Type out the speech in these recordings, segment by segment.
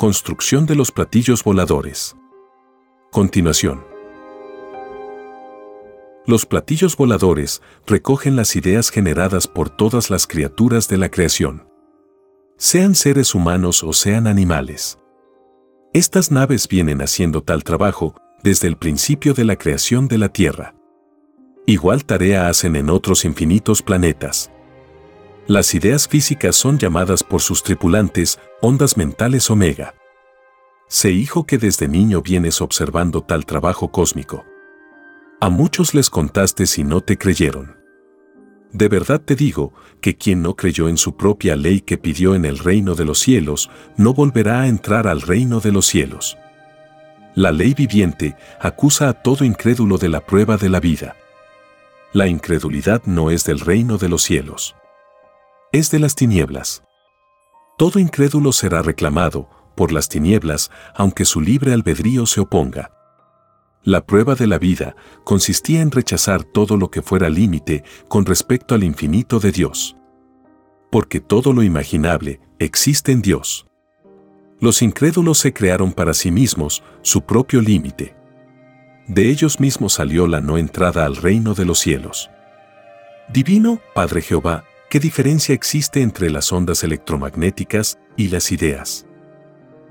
Construcción de los platillos voladores. Continuación. Los platillos voladores recogen las ideas generadas por todas las criaturas de la creación. Sean seres humanos o sean animales. Estas naves vienen haciendo tal trabajo desde el principio de la creación de la Tierra. Igual tarea hacen en otros infinitos planetas. Las ideas físicas son llamadas por sus tripulantes ondas mentales omega. Sé hijo que desde niño vienes observando tal trabajo cósmico. A muchos les contaste si no te creyeron. De verdad te digo que quien no creyó en su propia ley que pidió en el reino de los cielos, no volverá a entrar al reino de los cielos. La ley viviente acusa a todo incrédulo de la prueba de la vida. La incredulidad no es del reino de los cielos es de las tinieblas. Todo incrédulo será reclamado por las tinieblas, aunque su libre albedrío se oponga. La prueba de la vida consistía en rechazar todo lo que fuera límite con respecto al infinito de Dios. Porque todo lo imaginable existe en Dios. Los incrédulos se crearon para sí mismos su propio límite. De ellos mismos salió la no entrada al reino de los cielos. Divino Padre Jehová, ¿Qué diferencia existe entre las ondas electromagnéticas y las ideas?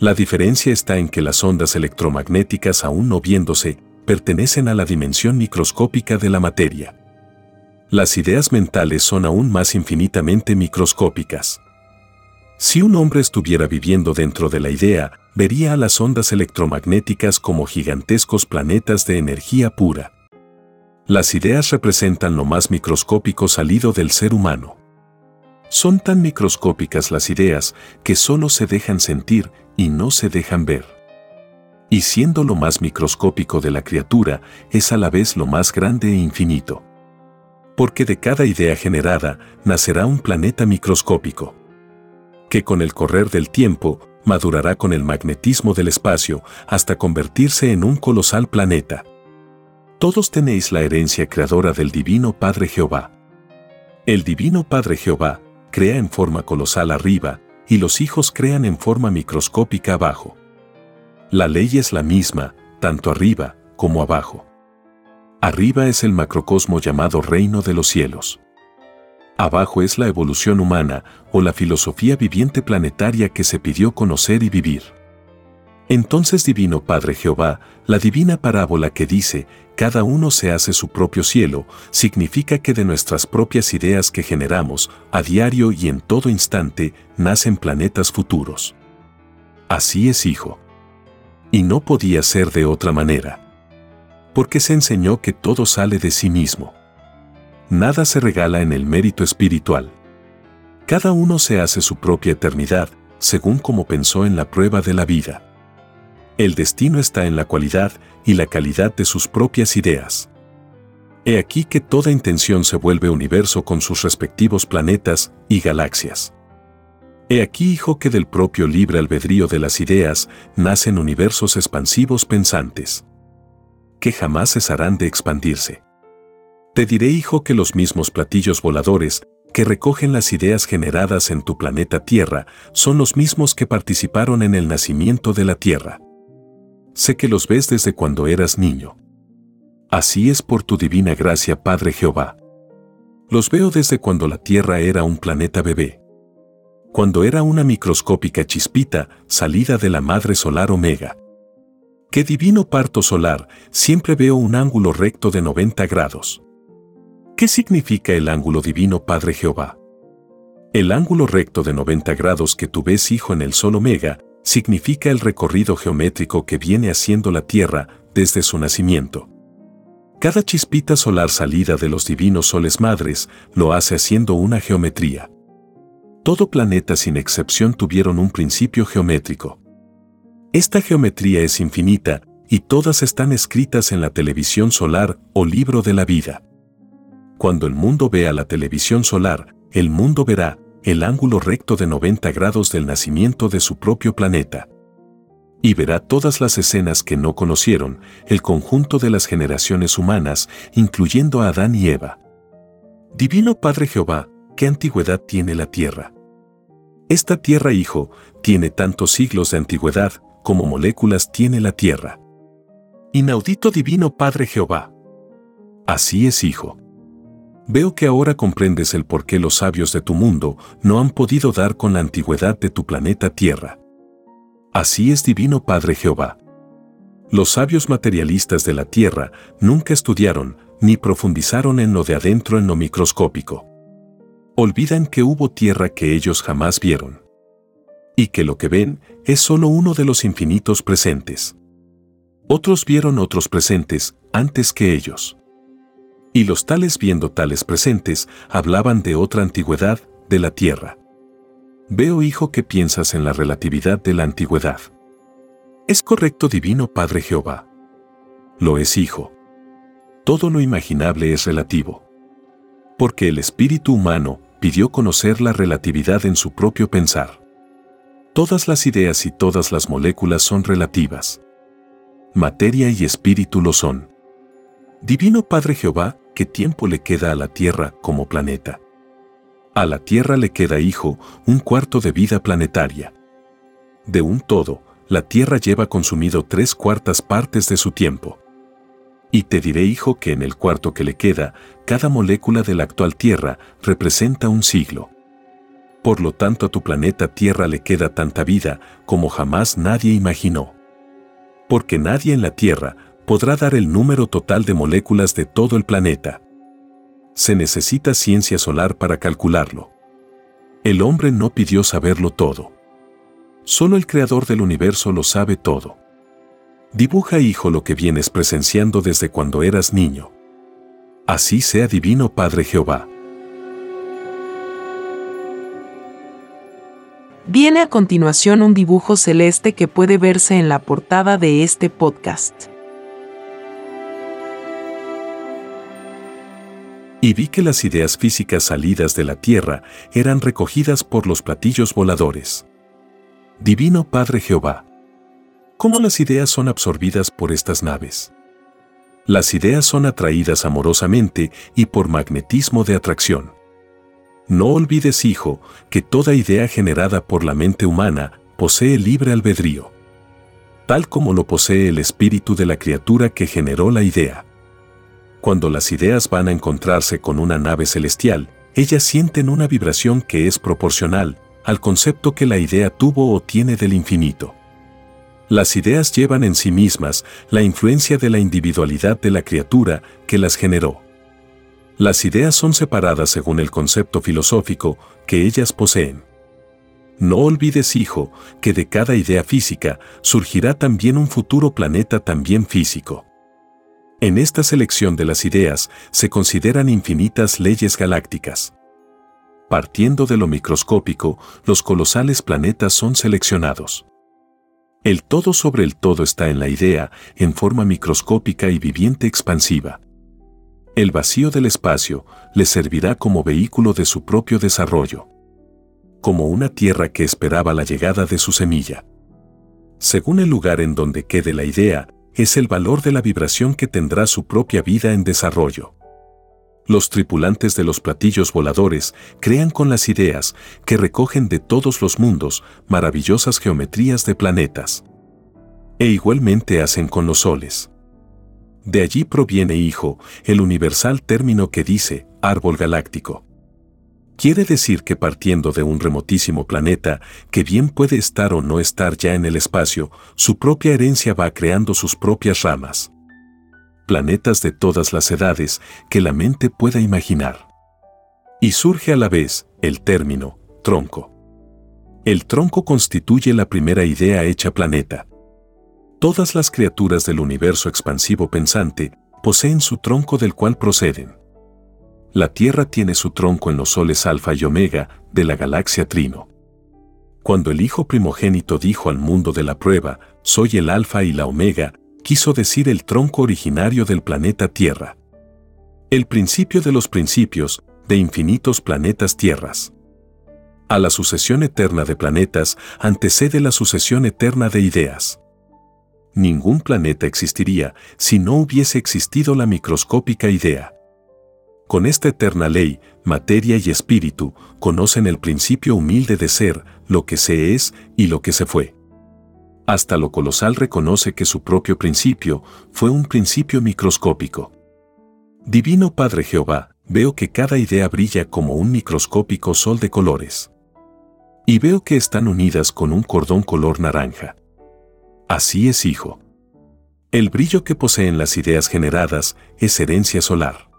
La diferencia está en que las ondas electromagnéticas, aún no viéndose, pertenecen a la dimensión microscópica de la materia. Las ideas mentales son aún más infinitamente microscópicas. Si un hombre estuviera viviendo dentro de la idea, vería a las ondas electromagnéticas como gigantescos planetas de energía pura. Las ideas representan lo más microscópico salido del ser humano. Son tan microscópicas las ideas que solo se dejan sentir y no se dejan ver. Y siendo lo más microscópico de la criatura, es a la vez lo más grande e infinito. Porque de cada idea generada nacerá un planeta microscópico, que con el correr del tiempo madurará con el magnetismo del espacio hasta convertirse en un colosal planeta. Todos tenéis la herencia creadora del Divino Padre Jehová. El Divino Padre Jehová crea en forma colosal arriba y los hijos crean en forma microscópica abajo. La ley es la misma, tanto arriba como abajo. Arriba es el macrocosmo llamado reino de los cielos. Abajo es la evolución humana o la filosofía viviente planetaria que se pidió conocer y vivir. Entonces Divino Padre Jehová, la divina parábola que dice, cada uno se hace su propio cielo, significa que de nuestras propias ideas que generamos, a diario y en todo instante, nacen planetas futuros. Así es, hijo. Y no podía ser de otra manera. Porque se enseñó que todo sale de sí mismo. Nada se regala en el mérito espiritual. Cada uno se hace su propia eternidad, según como pensó en la prueba de la vida. El destino está en la cualidad y la calidad de sus propias ideas. He aquí que toda intención se vuelve universo con sus respectivos planetas y galaxias. He aquí, hijo, que del propio libre albedrío de las ideas nacen universos expansivos pensantes, que jamás cesarán de expandirse. Te diré, hijo, que los mismos platillos voladores que recogen las ideas generadas en tu planeta Tierra son los mismos que participaron en el nacimiento de la Tierra. Sé que los ves desde cuando eras niño. Así es por tu divina gracia, Padre Jehová. Los veo desde cuando la Tierra era un planeta bebé. Cuando era una microscópica chispita salida de la madre solar Omega. ¡Qué divino parto solar! Siempre veo un ángulo recto de 90 grados. ¿Qué significa el ángulo divino Padre Jehová? El ángulo recto de 90 grados que tú ves, hijo, en el Sol Omega, significa el recorrido geométrico que viene haciendo la Tierra desde su nacimiento. Cada chispita solar salida de los divinos soles madres lo hace haciendo una geometría. Todo planeta sin excepción tuvieron un principio geométrico. Esta geometría es infinita y todas están escritas en la televisión solar o libro de la vida. Cuando el mundo vea la televisión solar, el mundo verá el ángulo recto de 90 grados del nacimiento de su propio planeta. Y verá todas las escenas que no conocieron, el conjunto de las generaciones humanas, incluyendo a Adán y Eva. Divino Padre Jehová, ¿qué antigüedad tiene la tierra? Esta tierra, hijo, tiene tantos siglos de antigüedad como moléculas tiene la tierra. Inaudito Divino Padre Jehová. Así es, hijo. Veo que ahora comprendes el por qué los sabios de tu mundo no han podido dar con la antigüedad de tu planeta Tierra. Así es Divino Padre Jehová. Los sabios materialistas de la Tierra nunca estudiaron ni profundizaron en lo de adentro en lo microscópico. Olvidan que hubo tierra que ellos jamás vieron. Y que lo que ven es solo uno de los infinitos presentes. Otros vieron otros presentes antes que ellos. Y los tales viendo tales presentes hablaban de otra antigüedad de la tierra. Veo, hijo, que piensas en la relatividad de la antigüedad. ¿Es correcto, divino Padre Jehová? Lo es, hijo. Todo lo imaginable es relativo. Porque el espíritu humano pidió conocer la relatividad en su propio pensar. Todas las ideas y todas las moléculas son relativas. Materia y espíritu lo son. Divino Padre Jehová, ¿qué tiempo le queda a la Tierra como planeta? A la Tierra le queda, hijo, un cuarto de vida planetaria. De un todo, la Tierra lleva consumido tres cuartas partes de su tiempo. Y te diré, hijo, que en el cuarto que le queda, cada molécula de la actual Tierra representa un siglo. Por lo tanto, a tu planeta Tierra le queda tanta vida como jamás nadie imaginó. Porque nadie en la Tierra podrá dar el número total de moléculas de todo el planeta. Se necesita ciencia solar para calcularlo. El hombre no pidió saberlo todo. Solo el creador del universo lo sabe todo. Dibuja, hijo, lo que vienes presenciando desde cuando eras niño. Así sea divino Padre Jehová. Viene a continuación un dibujo celeste que puede verse en la portada de este podcast. Y vi que las ideas físicas salidas de la Tierra eran recogidas por los platillos voladores. Divino Padre Jehová. ¿Cómo las ideas son absorbidas por estas naves? Las ideas son atraídas amorosamente y por magnetismo de atracción. No olvides, hijo, que toda idea generada por la mente humana posee libre albedrío, tal como lo posee el espíritu de la criatura que generó la idea. Cuando las ideas van a encontrarse con una nave celestial, ellas sienten una vibración que es proporcional al concepto que la idea tuvo o tiene del infinito. Las ideas llevan en sí mismas la influencia de la individualidad de la criatura que las generó. Las ideas son separadas según el concepto filosófico que ellas poseen. No olvides, hijo, que de cada idea física surgirá también un futuro planeta también físico. En esta selección de las ideas se consideran infinitas leyes galácticas. Partiendo de lo microscópico, los colosales planetas son seleccionados. El todo sobre el todo está en la idea, en forma microscópica y viviente expansiva. El vacío del espacio le servirá como vehículo de su propio desarrollo. Como una tierra que esperaba la llegada de su semilla. Según el lugar en donde quede la idea, es el valor de la vibración que tendrá su propia vida en desarrollo. Los tripulantes de los platillos voladores crean con las ideas que recogen de todos los mundos maravillosas geometrías de planetas. E igualmente hacen con los soles. De allí proviene, hijo, el universal término que dice árbol galáctico. Quiere decir que partiendo de un remotísimo planeta, que bien puede estar o no estar ya en el espacio, su propia herencia va creando sus propias ramas. Planetas de todas las edades que la mente pueda imaginar. Y surge a la vez el término, tronco. El tronco constituye la primera idea hecha planeta. Todas las criaturas del universo expansivo pensante poseen su tronco del cual proceden. La Tierra tiene su tronco en los soles Alfa y Omega de la galaxia Trino. Cuando el Hijo primogénito dijo al mundo de la prueba, soy el Alfa y la Omega, quiso decir el tronco originario del planeta Tierra. El principio de los principios, de infinitos planetas tierras. A la sucesión eterna de planetas antecede la sucesión eterna de ideas. Ningún planeta existiría si no hubiese existido la microscópica idea. Con esta eterna ley, materia y espíritu conocen el principio humilde de ser, lo que se es y lo que se fue. Hasta lo colosal reconoce que su propio principio fue un principio microscópico. Divino Padre Jehová, veo que cada idea brilla como un microscópico sol de colores. Y veo que están unidas con un cordón color naranja. Así es, hijo. El brillo que poseen las ideas generadas es herencia solar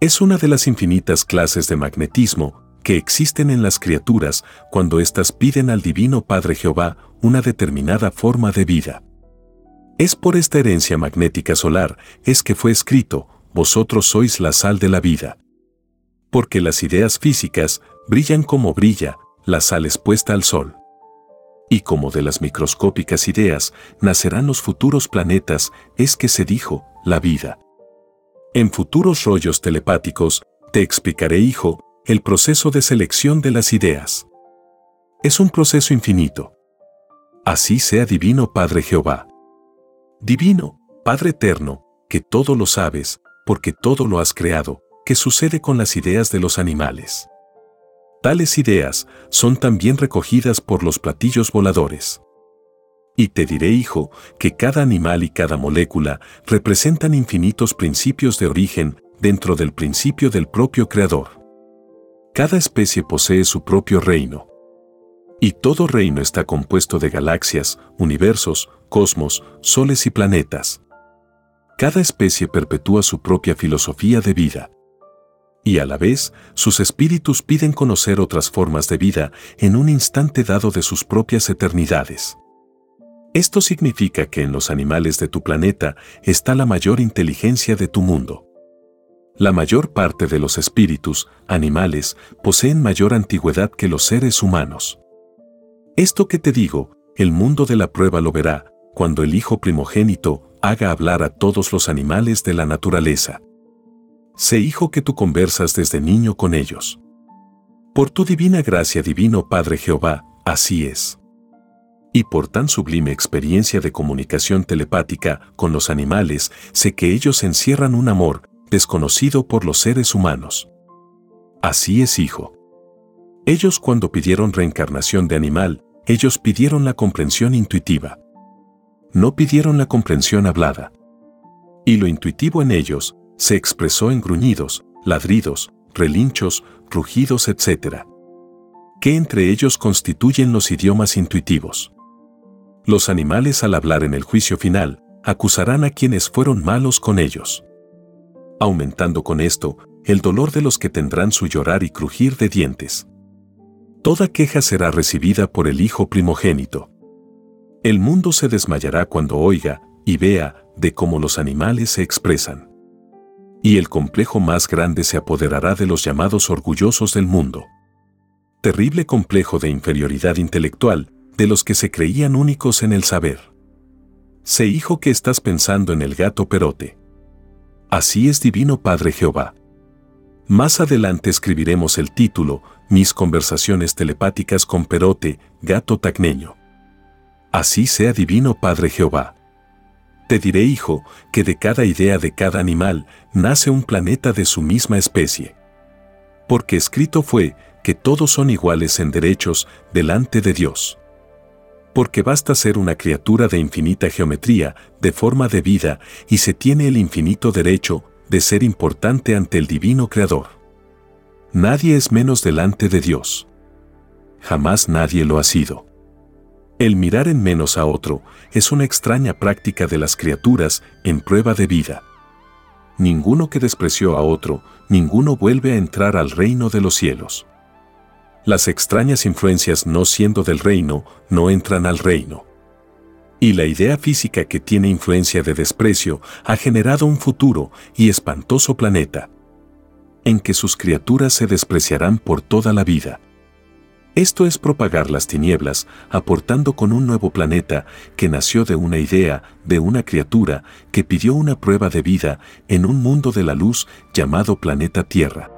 es una de las infinitas clases de magnetismo que existen en las criaturas cuando éstas piden al Divino Padre Jehová una determinada forma de vida. Es por esta herencia magnética solar es que fue escrito, vosotros sois la sal de la vida. Porque las ideas físicas brillan como brilla la sal expuesta al sol. Y como de las microscópicas ideas nacerán los futuros planetas, es que se dijo, la vida. En futuros rollos telepáticos, te explicaré, hijo, el proceso de selección de las ideas. Es un proceso infinito. Así sea divino Padre Jehová. Divino, Padre eterno, que todo lo sabes, porque todo lo has creado, que sucede con las ideas de los animales. Tales ideas son también recogidas por los platillos voladores. Y te diré, hijo, que cada animal y cada molécula representan infinitos principios de origen dentro del principio del propio Creador. Cada especie posee su propio reino. Y todo reino está compuesto de galaxias, universos, cosmos, soles y planetas. Cada especie perpetúa su propia filosofía de vida. Y a la vez, sus espíritus piden conocer otras formas de vida en un instante dado de sus propias eternidades. Esto significa que en los animales de tu planeta está la mayor inteligencia de tu mundo. La mayor parte de los espíritus, animales, poseen mayor antigüedad que los seres humanos. Esto que te digo, el mundo de la prueba lo verá, cuando el Hijo primogénito haga hablar a todos los animales de la naturaleza. Sé hijo que tú conversas desde niño con ellos. Por tu divina gracia divino Padre Jehová, así es y por tan sublime experiencia de comunicación telepática con los animales, sé que ellos encierran un amor desconocido por los seres humanos. Así es, hijo. Ellos cuando pidieron reencarnación de animal, ellos pidieron la comprensión intuitiva. No pidieron la comprensión hablada. Y lo intuitivo en ellos se expresó en gruñidos, ladridos, relinchos, rugidos, etc. Que entre ellos constituyen los idiomas intuitivos. Los animales al hablar en el juicio final, acusarán a quienes fueron malos con ellos. Aumentando con esto, el dolor de los que tendrán su llorar y crujir de dientes. Toda queja será recibida por el Hijo primogénito. El mundo se desmayará cuando oiga y vea de cómo los animales se expresan. Y el complejo más grande se apoderará de los llamados orgullosos del mundo. Terrible complejo de inferioridad intelectual de los que se creían únicos en el saber. Sé hijo que estás pensando en el gato perote. Así es divino Padre Jehová. Más adelante escribiremos el título, Mis conversaciones telepáticas con Perote, gato tacneño. Así sea divino Padre Jehová. Te diré, hijo, que de cada idea de cada animal nace un planeta de su misma especie. Porque escrito fue que todos son iguales en derechos delante de Dios porque basta ser una criatura de infinita geometría, de forma de vida, y se tiene el infinito derecho de ser importante ante el divino Creador. Nadie es menos delante de Dios. Jamás nadie lo ha sido. El mirar en menos a otro es una extraña práctica de las criaturas en prueba de vida. Ninguno que despreció a otro, ninguno vuelve a entrar al reino de los cielos. Las extrañas influencias no siendo del reino, no entran al reino. Y la idea física que tiene influencia de desprecio ha generado un futuro y espantoso planeta, en que sus criaturas se despreciarán por toda la vida. Esto es propagar las tinieblas, aportando con un nuevo planeta que nació de una idea, de una criatura que pidió una prueba de vida en un mundo de la luz llamado planeta Tierra.